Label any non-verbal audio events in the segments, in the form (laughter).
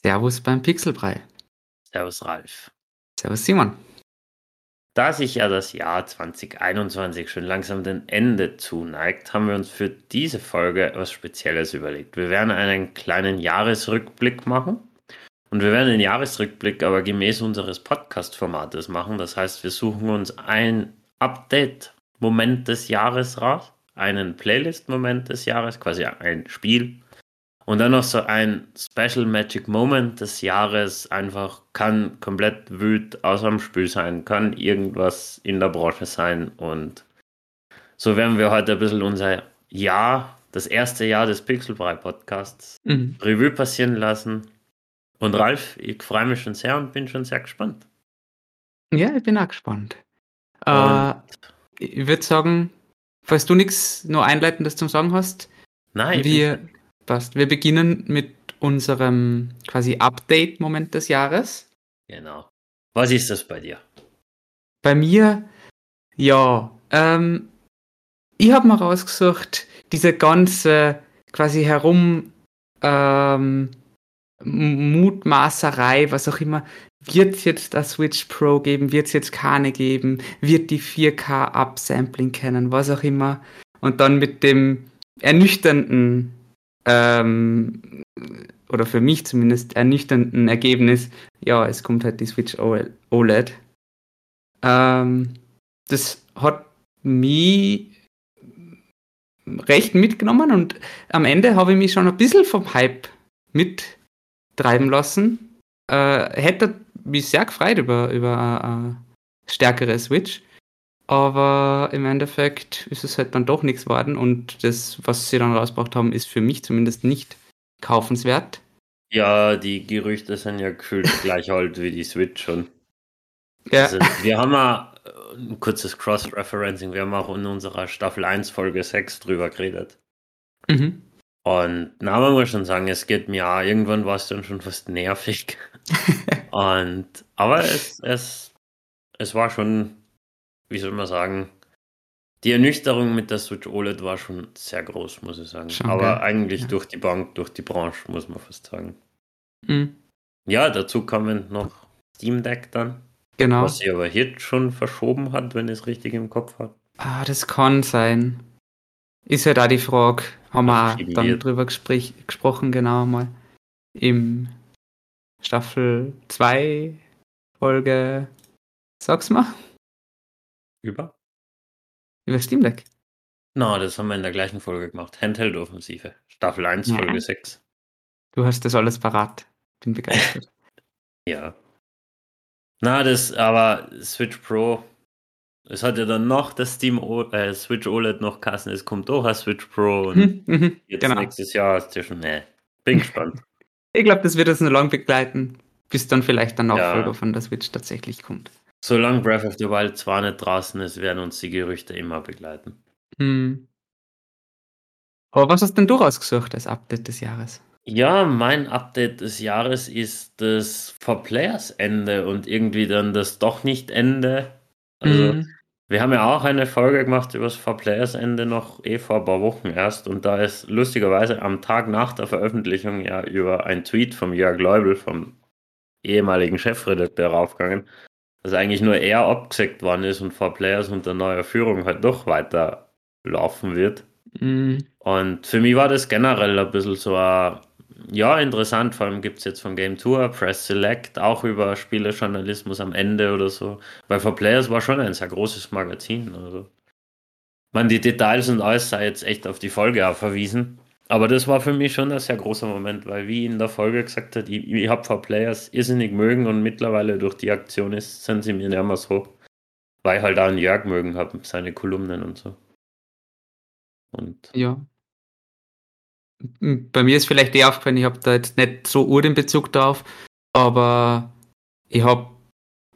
Servus beim Pixelbrei. Servus Ralf. Servus Simon. Da sich ja das Jahr 2021 schon langsam dem Ende zuneigt, haben wir uns für diese Folge etwas Spezielles überlegt. Wir werden einen kleinen Jahresrückblick machen. Und wir werden den Jahresrückblick aber gemäß unseres Podcast-Formates machen. Das heißt, wir suchen uns ein Update-Moment des Jahres raus, einen Playlist-Moment des Jahres, quasi ein Spiel, und dann noch so ein Special Magic Moment des Jahres, einfach kann komplett wüt aus dem Spiel sein, kann irgendwas in der Branche sein. Und so werden wir heute ein bisschen unser Jahr, das erste Jahr des Pixelbrei Podcasts, mhm. Revue passieren lassen. Und Ralf, ich freue mich schon sehr und bin schon sehr gespannt. Ja, ich bin auch gespannt. Äh, ich würde sagen, falls du nichts nur Einleitendes zum Sagen hast, Nein, wir, Passt. Wir beginnen mit unserem quasi Update-Moment des Jahres. Genau. Was ist das bei dir? Bei mir, ja, ähm, ich habe mal rausgesucht, diese ganze quasi herum ähm, Mutmaßerei, was auch immer, wird es jetzt das Switch Pro geben, wird es jetzt keine geben, wird die 4K Upsampling kennen, was auch immer. Und dann mit dem ernüchternden ähm, oder für mich zumindest ernüchternden Ergebnis, ja, es kommt halt die Switch OLED. Ähm, das hat mich recht mitgenommen und am Ende habe ich mich schon ein bisschen vom Hype mittreiben lassen. Äh, hätte mich sehr gefreut über, über eine stärkere Switch. Aber im Endeffekt ist es halt dann doch nichts geworden und das, was sie dann rausgebracht haben, ist für mich zumindest nicht kaufenswert. Ja, die Gerüchte sind ja gefühlt (laughs) gleich alt wie die Switch schon. Ja. Also, wir haben ja äh, ein kurzes Cross-Referencing, wir haben auch in unserer Staffel 1 Folge 6 drüber geredet. Mhm. Und na, man muss schon sagen, es geht mir auch, irgendwann war es dann schon fast nervig. (laughs) und aber es, es, es war schon wie soll man sagen, die Ernüchterung mit der Switch OLED war schon sehr groß, muss ich sagen. Schon, Aber ja. eigentlich ja. durch die Bank, durch die Branche, muss man fast sagen. Mhm. Ja, dazu kommen noch Steam Deck dann. Genau. Was sie aber jetzt schon verschoben hat, wenn ich es richtig im Kopf habe. Ah, das kann sein. Ist ja da die Frage, haben wir dann drüber gespräch, gesprochen, genau mal. Im Staffel 2 Folge, sag's mal. Über? Über Steam Deck. Na, no, das haben wir in der gleichen Folge gemacht. Handheld-Offensive. Staffel 1, ja. Folge 6. Du hast das alles parat. Bin begeistert. (laughs) ja. Na, das, aber Switch Pro, es hat ja dann noch das Steam o äh, Switch OLED noch Kassen, es kommt doch ein Switch Pro und mhm, mhm, jetzt genau. nächstes Jahr ist ja schon, ne, bin gespannt. (laughs) ich glaube, das wird uns noch lang begleiten, bis dann vielleicht der Nachfolger ja. von der Switch tatsächlich kommt. Solange Breath of the Wild zwar nicht draußen ist, werden uns die Gerüchte immer begleiten. Hm. Aber was hast denn du rausgesucht als Update des Jahres? Ja, mein Update des Jahres ist das For Players Ende und irgendwie dann das doch nicht Ende. Also, mhm. wir haben ja auch eine Folge gemacht über das For Players Ende noch eh vor ein paar Wochen erst und da ist lustigerweise am Tag nach der Veröffentlichung ja über ein Tweet vom Jörg Leubel, vom ehemaligen Chefredakteur, raufgegangen, dass eigentlich nur er abgesagt worden ist und vor Players unter neuer Führung halt doch weiter laufen wird. Mhm. Und für mich war das generell ein bisschen so ein, ja, interessant. Vor allem gibt es jetzt von Game Tour, Press Select, auch über Spielejournalismus am Ende oder so. Weil For Players war schon ein sehr großes Magazin. Also. Man, die Details und alles sei jetzt echt auf die Folge auch verwiesen. Aber das war für mich schon ein sehr großer Moment, weil wie in der Folge gesagt hat, ich, ich habe vor Players irrsinnig mögen und mittlerweile durch die Aktion ist, sind sie mir nicht mehr so, weil ich halt auch einen Jörg mögen habe, seine Kolumnen und so. Und ja. Bei mir ist vielleicht eher aufgefallen, ich habe da jetzt nicht so ur den Bezug drauf, aber ich habe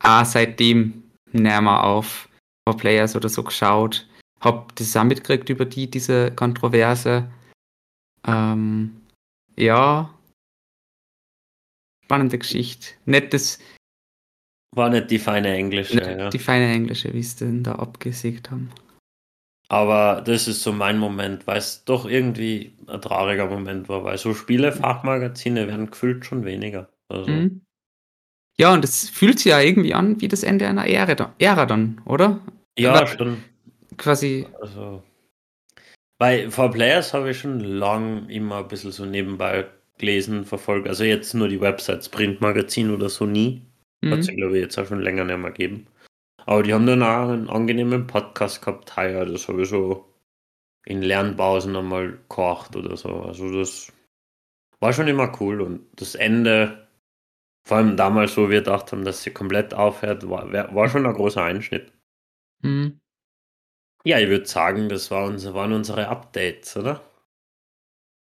auch seitdem näher mal auf vor Players oder so geschaut, habe das auch mitgekriegt über die, diese Kontroverse ähm, ja. Spannende Geschichte. Nettes. War nicht die feine englische. Nicht ja. Die feine englische, wie sie denn da abgesägt haben. Aber das ist so mein Moment, weil es doch irgendwie ein trauriger Moment war, weil so Spielefachmagazine werden gefühlt schon weniger. Also. Mhm. Ja, und es fühlt sich ja irgendwie an wie das Ende einer Ära, Ära dann, oder? Ja, schon. Quasi. Also, bei For Players habe ich schon lang immer ein bisschen so nebenbei gelesen, verfolgt. Also jetzt nur die Websites, Printmagazin oder so nie. Mhm. Hat es, glaube ich, jetzt auch schon länger nicht mehr gegeben. Aber die haben dann auch einen angenehmen Podcast gehabt, heuer. Das habe ich so in Lernpausen einmal gekocht oder so. Also das war schon immer cool. Und das Ende, vor allem damals, wo wir gedacht haben, dass sie komplett aufhört, war, war schon ein großer Einschnitt. Mhm. Ja, ich würde sagen, das war unser, waren unsere Updates, oder?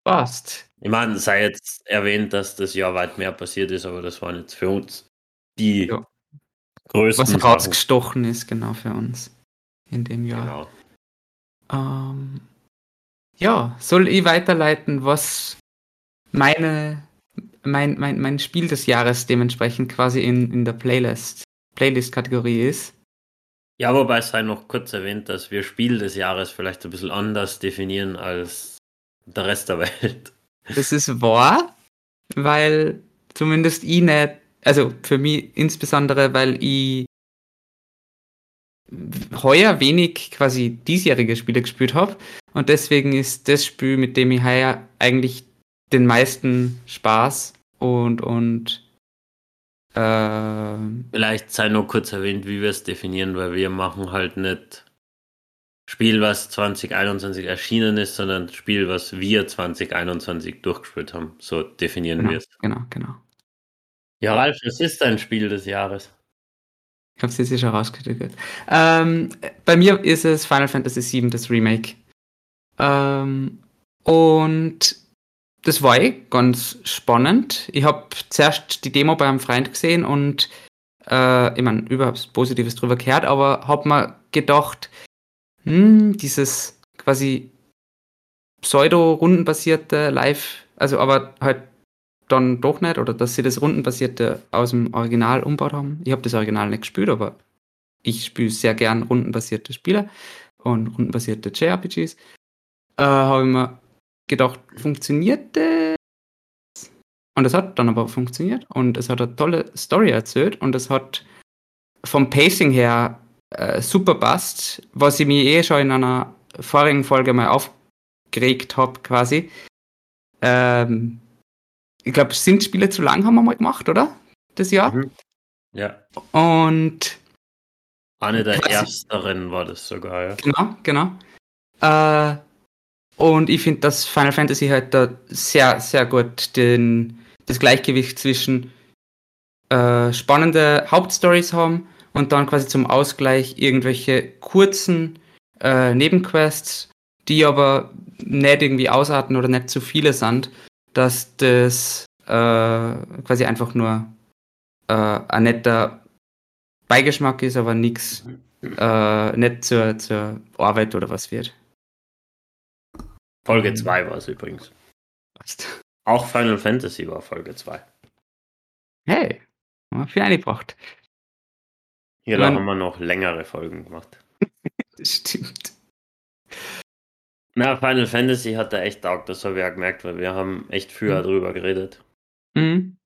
Passt. Ich meine, sei jetzt erwähnt, dass das Jahr weit mehr passiert ist, aber das waren jetzt für uns die ja. größten. Was rausgestochen ist, genau für uns in dem Jahr. Genau. Ähm, ja, soll ich weiterleiten, was meine, mein, mein, mein Spiel des Jahres dementsprechend quasi in, in der Playlist, Playlist-Kategorie ist? Ja, wobei es sei noch kurz erwähnt, dass wir Spiel des Jahres vielleicht ein bisschen anders definieren als der Rest der Welt. Das ist wahr, weil zumindest ich nicht, also für mich insbesondere, weil ich heuer wenig quasi diesjährige Spiele gespielt habe und deswegen ist das Spiel, mit dem ich heuer eigentlich den meisten Spaß und und äh, Vielleicht sei nur kurz erwähnt, wie wir es definieren, weil wir machen halt nicht Spiel, was 2021 erschienen ist, sondern Spiel, was wir 2021 durchgespielt haben. So definieren genau, wir es. Genau, genau. Ja, Ralf, was ist dein Spiel des Jahres? Ich habe es jetzt schon rausgedrückt. Ähm, bei mir ist es Final Fantasy VII, das Remake. Ähm, und das war eh ganz spannend. Ich habe zuerst die Demo bei einem Freund gesehen und äh, ich meine, überhaupt Positives drüber gehört, aber habe mir gedacht, hm, dieses quasi pseudo-rundenbasierte Live, also aber halt dann doch nicht, oder dass sie das rundenbasierte aus dem Original umbaut haben. Ich habe das Original nicht gespielt, aber ich spiele sehr gern rundenbasierte Spiele und rundenbasierte JRPGs. Äh, habe ich mir gedacht, funktioniert das? Und es hat dann aber funktioniert und es hat eine tolle Story erzählt und es hat vom Pacing her äh, super passt, was ich mir eh schon in einer vorigen Folge mal aufgeregt habe, quasi. Ähm, ich glaube, sind Spiele zu lang haben wir mal gemacht, oder? Das Jahr? Mhm. Ja. Und eine der ersteren war das sogar, ja. Genau, genau. Äh, und ich finde, dass Final Fantasy halt da sehr, sehr gut den, das Gleichgewicht zwischen äh, spannende Hauptstories haben und dann quasi zum Ausgleich irgendwelche kurzen äh, Nebenquests, die aber nicht irgendwie ausarten oder nicht zu viele sind, dass das äh, quasi einfach nur äh, ein netter Beigeschmack ist, aber nichts äh, nicht zur, zur Arbeit oder was wird. Folge 2 war es übrigens. Was? Auch Final Fantasy war Folge 2. Hey, für eine gebracht. Hier Man, haben wir noch längere Folgen gemacht. (laughs) das stimmt. Na, Final Fantasy hat da echt taugt, das habe ich ja gemerkt, weil wir haben echt früher mhm. drüber geredet. Mhm.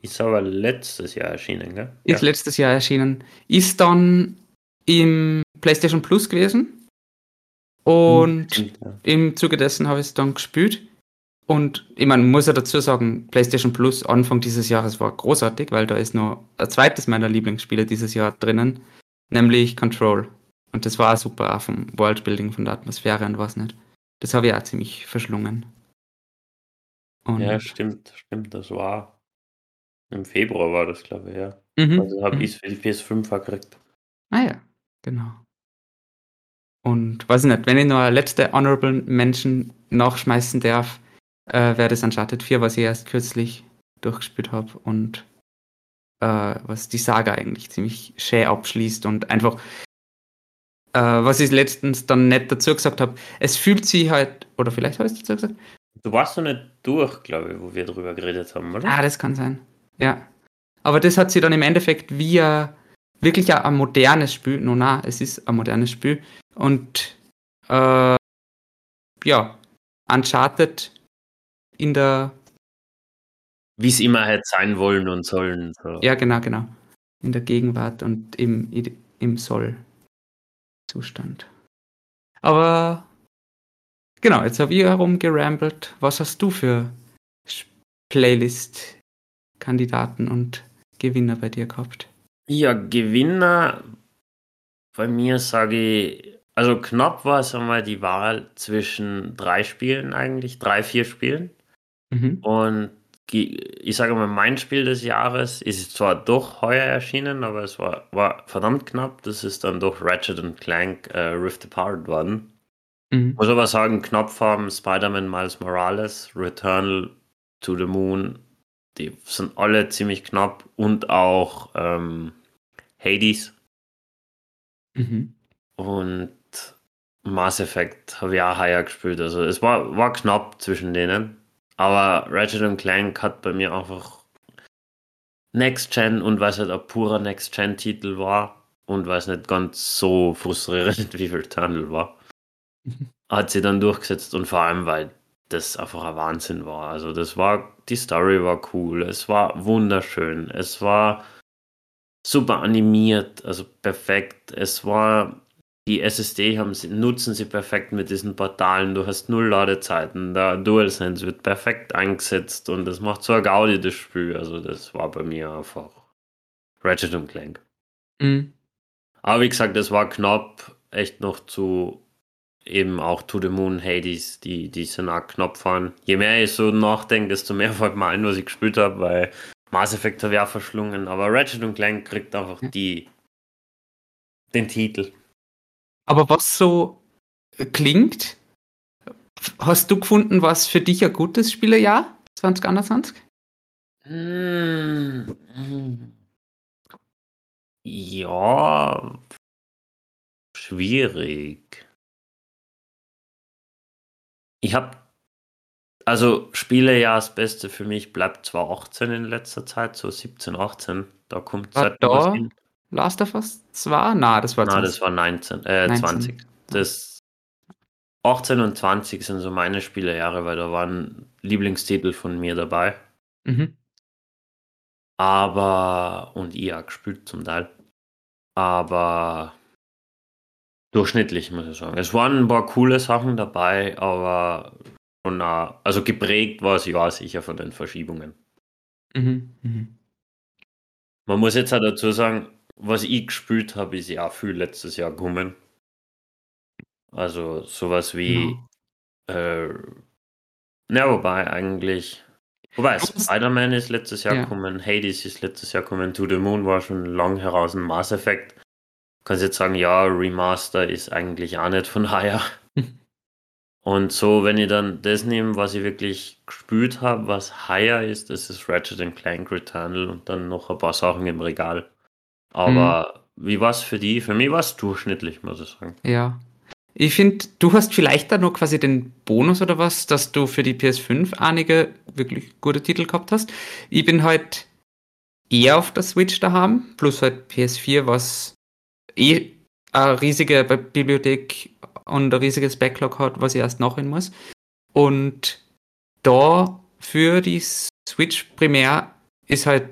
Ist aber letztes Jahr erschienen, gell? Ist ja. letztes Jahr erschienen. Ist dann im PlayStation Plus gewesen. Und mhm, ja. im Zuge dessen habe ich es dann gespielt. Und ich meine, muss ja dazu sagen, PlayStation Plus Anfang dieses Jahres war großartig, weil da ist noch ein zweites meiner Lieblingsspiele dieses Jahr drinnen, nämlich Control. Und das war super, auch vom Worldbuilding, von der Atmosphäre und was nicht. Das habe ich auch ziemlich verschlungen. Und ja, stimmt, stimmt, das war im Februar war das, glaube ich, ja. Mhm. Also habe mhm. ich es für die PS5 gekriegt. Ah ja, genau. Und weiß ich nicht, wenn ich noch eine letzte Honorable Menschen nachschmeißen darf, äh, wäre das Uncharted 4, was ich erst kürzlich durchgespielt habe und äh, was die Saga eigentlich ziemlich schön abschließt und einfach, äh, was ich letztens dann nicht dazu gesagt habe, es fühlt sich halt, oder vielleicht habe ich es dazu gesagt? Du warst doch nicht durch, glaube ich, wo wir drüber geredet haben, oder? Ah, das kann sein. Ja. Aber das hat sie dann im Endeffekt wie ein, wirklich ein, ein modernes Spiel, no, na, es ist ein modernes Spiel, und äh, ja, Uncharted in der Wie es immer hätte sein wollen und sollen. So. Ja, genau, genau. In der Gegenwart und im, im Soll-Zustand. Aber genau, jetzt habe ich herumgerambelt. Was hast du für Playlist-Kandidaten und Gewinner bei dir gehabt? Ja, Gewinner bei mir sage ich, also knapp war es einmal die Wahl zwischen drei Spielen eigentlich, drei, vier Spielen. Mhm. Und ich sage mal, mein Spiel des Jahres ist zwar doch heuer erschienen, aber es war, war verdammt knapp. Das ist dann doch Ratchet Clank äh, Rift Apart worden. Mhm. Muss aber sagen, knapp vom Spider-Man Miles Morales, Returnal to the Moon, die sind alle ziemlich knapp und auch ähm, Hades. Mhm. Und Mass Effect habe ich auch heuer gespielt. Also es war, war knapp zwischen denen. Aber Ratchet Clank hat bei mir einfach Next Gen und weil es halt ein purer Next Gen Titel war und weil es nicht ganz so frustrierend (laughs) wie Returnal war, (laughs) hat sie dann durchgesetzt und vor allem, weil das einfach ein Wahnsinn war. Also das war, die Story war cool, es war wunderschön, es war super animiert, also perfekt, es war die SSD haben sie, nutzen sie perfekt mit diesen Portalen. Du hast null Ladezeiten. Der DualSense wird perfekt eingesetzt und das macht so ein Gaudi das Spiel. Also das war bei mir einfach Ratchet und Clank. Mhm. Aber wie gesagt, das war knapp echt noch zu eben auch To the Moon, Hades, die, die sind auch knapp waren. Je mehr ich so nachdenke, desto mehr (laughs) fällt mir ein, was ich gespielt habe, weil Mass Effect habe ich auch verschlungen. Aber Ratchet und Clank kriegt einfach die, den Titel. Aber was so klingt, hast du gefunden, was für dich ein gutes Spielerjahr 2021? Hm. Ja, schwierig. Ich habe also Spielejahr das Beste für mich bleibt zwar 18 in letzter Zeit, so 17, 18. Da kommt Zeit da, hin. Last of Us 2? Na, das war 20. Na, das war 19, äh, 19. 20. Das 18 und 20 sind so meine Spielejahre, weil da waren Lieblingstitel von mir dabei. Mhm. Aber, und ich auch gespielt zum Teil. Aber durchschnittlich, muss ich sagen. Es waren ein paar coole Sachen dabei, aber schon, also geprägt war es ja sicher von den Verschiebungen. Mhm. Mhm. Man muss jetzt auch dazu sagen, was ich gespielt habe, ist ja auch viel letztes Jahr gekommen. Also sowas wie, ja. äh, na, wobei eigentlich, wobei Spider-Man ist letztes Jahr ja. gekommen, Hades ist letztes Jahr gekommen, To the Moon war schon lang heraus ein Mass Effect. Kannst jetzt sagen, ja, Remaster ist eigentlich auch nicht von heuer. Und so, wenn ich dann das nehme, was ich wirklich gespielt habe, was higher ist, das ist Ratchet Clank Returnal und dann noch ein paar Sachen im Regal. Aber mhm. wie war es für die? Für mich war es durchschnittlich, muss ich sagen. Ja. Ich finde, du hast vielleicht da nur quasi den Bonus oder was, dass du für die PS5 einige wirklich gute Titel gehabt hast. Ich bin halt eher auf der Switch da haben, plus halt PS4, was eh eine riesige Bibliothek und ein riesiges Backlog hat, was ich erst nachhin muss. Und da für die Switch primär ist halt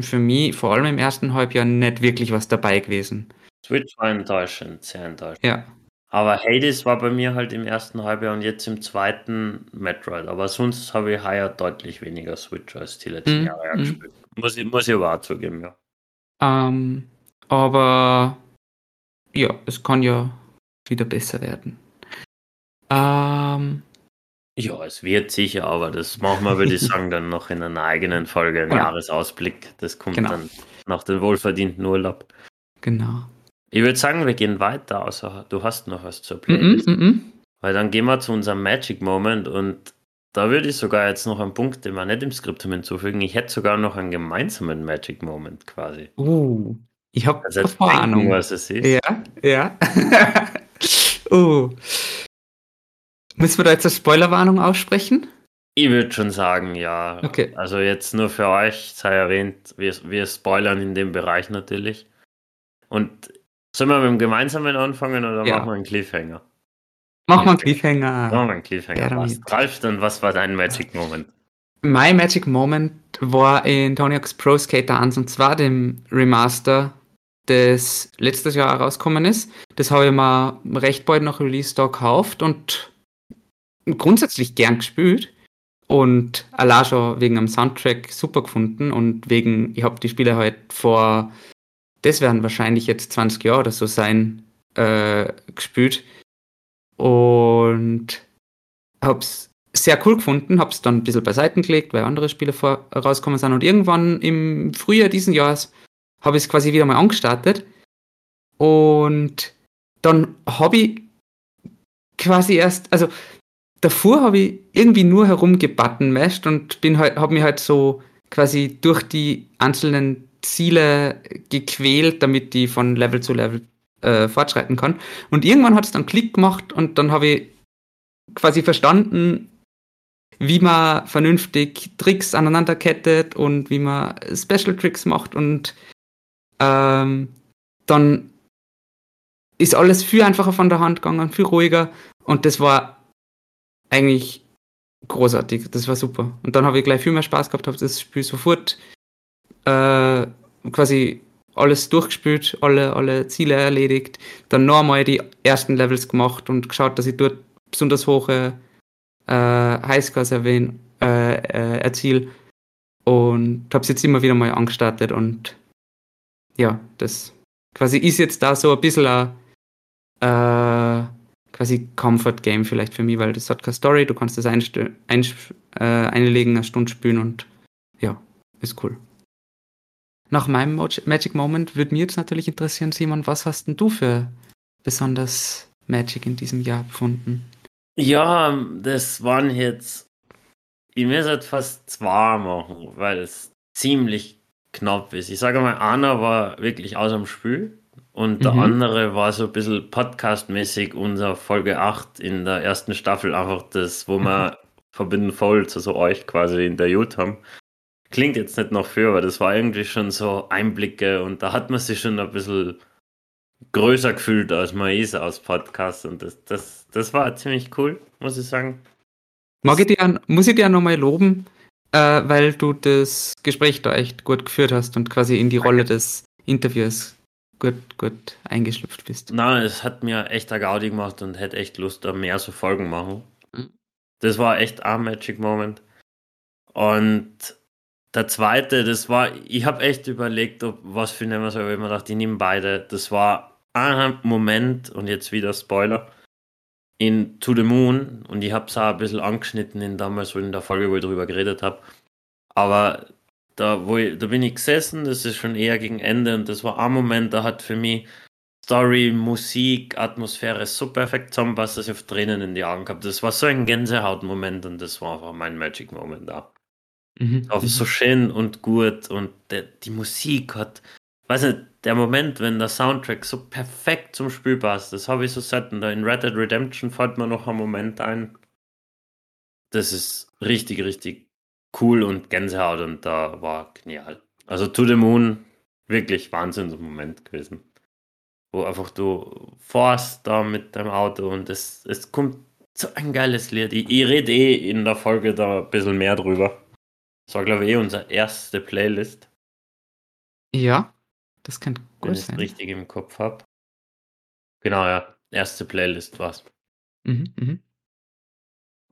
für mich vor allem im ersten Halbjahr nicht wirklich was dabei gewesen. Switch war enttäuschend, sehr enttäuschend. Ja. Aber Hades war bei mir halt im ersten Halbjahr und jetzt im zweiten Metroid. Aber sonst habe ich heuer deutlich weniger Switch als die letzten mm, Jahre mm. gespielt. Muss ich, muss ich aber auch zugeben, ja. Ähm, aber ja, es kann ja wieder besser werden. Ähm, ja, es wird sicher, aber das machen wir, würde ich (laughs) sagen, dann noch in einer eigenen Folge, einen ja. Jahresausblick. Das kommt genau. dann nach dem wohlverdienten Urlaub. Genau. Ich würde sagen, wir gehen weiter, außer du hast noch was zur Playlist. Mm -mm, mm Weil dann gehen wir zu unserem Magic Moment und da würde ich sogar jetzt noch einen Punkt, den wir nicht im Skript hinzufügen. Ich hätte sogar noch einen gemeinsamen Magic Moment quasi. Uh, ich habe also keine Ahnung, was es ist. Ja, ja. uh. (laughs) Müssen wir da jetzt eine Spoilerwarnung aussprechen? Ich würde schon sagen, ja. Okay. Also jetzt nur für euch sei erwähnt, wir, wir spoilern in dem Bereich natürlich. Und sollen wir mit dem gemeinsamen anfangen oder ja. machen wir einen Cliffhanger? Machen wir einen Cliffhanger. Machen wir einen Cliffhanger. Ja, was, Ralf, dann was war dein Magic Moment? Mein Magic Moment war in Tony Hawk's Pro Skater 1 und 2, dem Remaster, das letztes Jahr rausgekommen ist. Das habe ich mir recht bald nach Release da gekauft und grundsätzlich gern gespielt. Und allein schon wegen dem Soundtrack super gefunden und wegen, ich habe die Spiele halt vor, das werden wahrscheinlich jetzt 20 Jahre oder so sein, äh, gespielt. Und hab's sehr cool gefunden, hab's dann ein bisschen beiseite gelegt, weil andere Spiele vor, rausgekommen sind. Und irgendwann im Frühjahr diesen Jahres habe ich es quasi wieder mal angestartet. Und dann habe ich quasi erst, also davor habe ich irgendwie nur herumgebuttonmashed und bin halt, habe mich halt so quasi durch die einzelnen Ziele gequält, damit die von Level zu Level äh, fortschreiten kann. Und irgendwann hat es dann Klick gemacht und dann habe ich quasi verstanden, wie man vernünftig Tricks aneinander kettet und wie man Special Tricks macht und ähm, dann ist alles viel einfacher von der Hand gegangen, viel ruhiger. Und das war eigentlich großartig, das war super. Und dann habe ich gleich viel mehr Spaß gehabt, habe das Spiel sofort äh, quasi alles durchgespielt, alle, alle Ziele erledigt, dann nochmal die ersten Levels gemacht und geschaut, dass ich dort besonders hohe äh, Highscores erwähnen, äh, äh, erziele und habe es jetzt immer wieder mal angestartet und ja, das quasi ist jetzt da so ein bisschen ein äh, quasi Comfort Game vielleicht für mich, weil das hat keine Story, du kannst das ein, ein, äh, einlegen, eine Stunde spielen und ja, ist cool. Nach meinem Magic Moment würde mir jetzt natürlich interessieren, Simon, was hast denn du für besonders Magic in diesem Jahr gefunden? Ja, das waren jetzt, ich muss jetzt fast zwei machen, weil es ziemlich knapp ist. Ich sage mal, einer war wirklich aus dem Spiel und der mhm. andere war so ein bisschen podcastmäßig unser Folge 8 in der ersten Staffel, einfach das, wo wir (laughs) verbinden voll zu so euch quasi interviewt haben. Klingt jetzt nicht noch für, aber das war irgendwie schon so Einblicke und da hat man sich schon ein bisschen größer gefühlt, als man ist aus Podcast und das, das, das war ziemlich cool, muss ich sagen. Mag ich dir, muss ich dir nochmal loben, äh, weil du das Gespräch da echt gut geführt hast und quasi in die Rolle des Interviews gut, gut eingeschlüpft bist. Nein, es hat mir echt eine Gaudi gemacht und hätte echt Lust, da mehr so Folgen machen. Mhm. Das war echt ein Magic Moment. Und der zweite, das war, ich habe echt überlegt, ob was für nehmen wir soll, aber ich mir gedacht, ich nehme beide. Das war ein Moment und jetzt wieder Spoiler in To the Moon und ich habe es auch ein bisschen angeschnitten in damals, wo in der Folge, wo ich darüber geredet habe. Aber da, wo ich, da bin ich gesessen, das ist schon eher gegen Ende und das war ein Moment, da hat für mich Story, Musik, Atmosphäre so perfekt zusammenpasst, dass ich auf Tränen in die Augen gehabt. Das war so ein Gänsehautmoment und das war einfach mein Magic Moment da. Mhm. Auch so schön und gut und die Musik hat, weiß nicht, der Moment, wenn der Soundtrack so perfekt zum Spiel passt, das habe ich so selten. Da in Red Dead Redemption fällt mir noch ein Moment ein. Das ist richtig, richtig cool und Gänsehaut und da war genial. Also To the Moon, wirklich Wahnsinnsmoment gewesen. Wo einfach du fährst da mit deinem Auto und es, es kommt so ein geiles Lied. Ich, ich rede eh in der Folge da ein bisschen mehr drüber. Das war, glaube ich, eh unsere erste Playlist. Ja, das kann gut Wenn sein. Wenn ich es richtig im Kopf habe. Genau, ja. Erste Playlist war's. Mhm, mhm.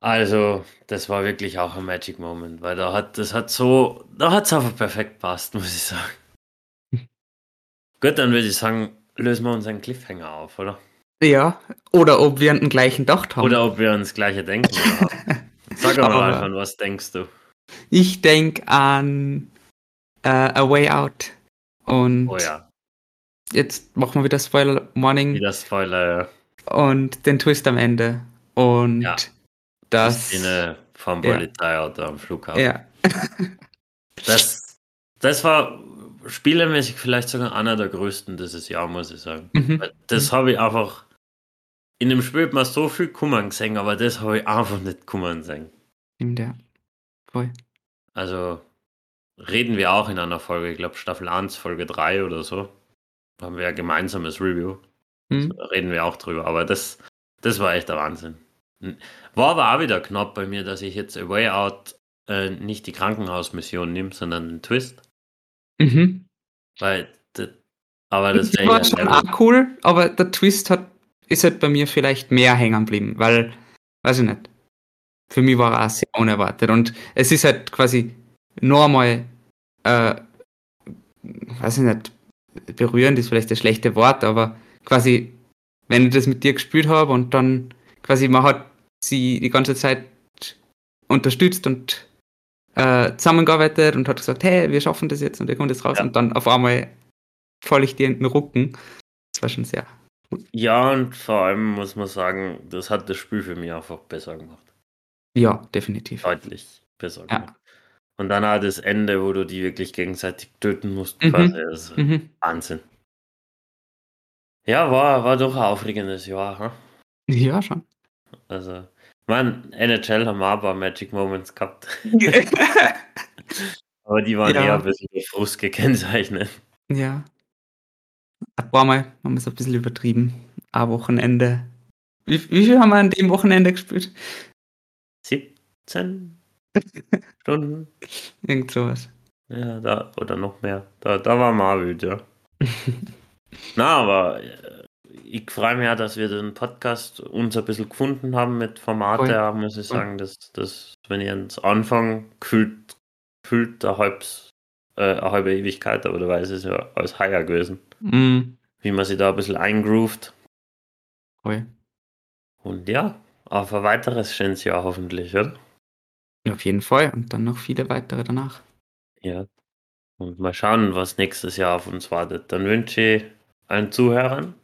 Also, das war wirklich auch ein Magic Moment, weil da hat, das hat so, da hat es einfach perfekt passt, (laughs) muss ich sagen. Gut, dann würde ich sagen, lösen wir uns einen Cliffhanger auf, oder? Ja, oder ob wir an den gleichen Dacht haben. Oder ob wir ans gleiche denken. (laughs) Sag mal, Alfan, was denkst du? Ich denke an uh, A Way Out. Und oh ja. jetzt machen wir wieder Spoiler Morning. Wieder Spoiler, ja. Und den Twist am Ende. Und ja. das. Die Szene vom Polizeiauto ja. am Flughafen. Ja. (laughs) das, das war spielermäßig vielleicht sogar einer der größten dieses Jahr, muss ich sagen. Mhm. Das habe ich einfach. In dem Spiel hat man so viel Kummern gesehen, aber das habe ich einfach nicht Kummern gesehen. Stimmt, ja. Voll. Also reden wir auch in einer Folge, ich glaube Staffel 1, Folge 3 oder so. Haben wir ja gemeinsames Review. Mhm. reden wir auch drüber. Aber das, das war echt der Wahnsinn. War aber auch wieder knapp bei mir, dass ich jetzt A Way Out äh, nicht die Krankenhausmission nimmt, sondern den Twist. Mhm. Weil, aber das war ja schon auch cool, aber der Twist hat, ist halt bei mir vielleicht mehr hängen geblieben, weil, weiß ich nicht. Für mich war er auch sehr unerwartet und es ist halt quasi nur einmal, äh, weiß ich nicht, berührend ist vielleicht das schlechte Wort, aber quasi, wenn ich das mit dir gespielt habe und dann quasi man hat sie die ganze Zeit unterstützt und äh, zusammengearbeitet und hat gesagt, hey, wir schaffen das jetzt und wir kommen das raus ja. und dann auf einmal falle ich dir in den Rücken. Das war schon sehr gut. Ja, und vor allem muss man sagen, das hat das Spiel für mich einfach besser gemacht. Ja, definitiv. Deutlich besser gemacht. Und dann halt das Ende, wo du die wirklich gegenseitig töten musst, mhm. quasi. Also mhm. Wahnsinn. Ja, war, war doch ein aufregendes Jahr. Hm? Ja, schon. Also, man, NHL haben aber Magic Moments gehabt. (laughs) aber die waren ja. eher ein bisschen durch Frust gekennzeichnet. Ja. Ein paar Mal haben wir es ein bisschen übertrieben. Ein Wochenende. Wie, wie viel haben wir an dem Wochenende gespielt? 17 Stunden. Irgend sowas. Ja, da, oder noch mehr. Da, da war Marvel, ja. (laughs) Na, aber äh, ich freue mich ja, dass wir den Podcast uns ein bisschen gefunden haben mit Formate, ja, muss ich sagen, dass, dass wenn ich ans Anfang gefühlt, gefühlt eine, halb, äh, eine halbe Ewigkeit, aber da weiß es ja als higher gewesen. Mhm. Wie man sich da ein bisschen eingroovt. Cool. Und ja, auf ein weiteres schönes Jahr hoffentlich, oder? Auf jeden Fall. Und dann noch viele weitere danach. Ja. Und mal schauen, was nächstes Jahr auf uns wartet. Dann wünsche ich allen Zuhörern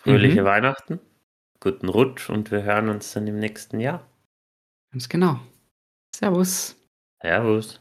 fröhliche mhm. Weihnachten, guten Rutsch und wir hören uns dann im nächsten Jahr. Ganz genau. Servus. Servus.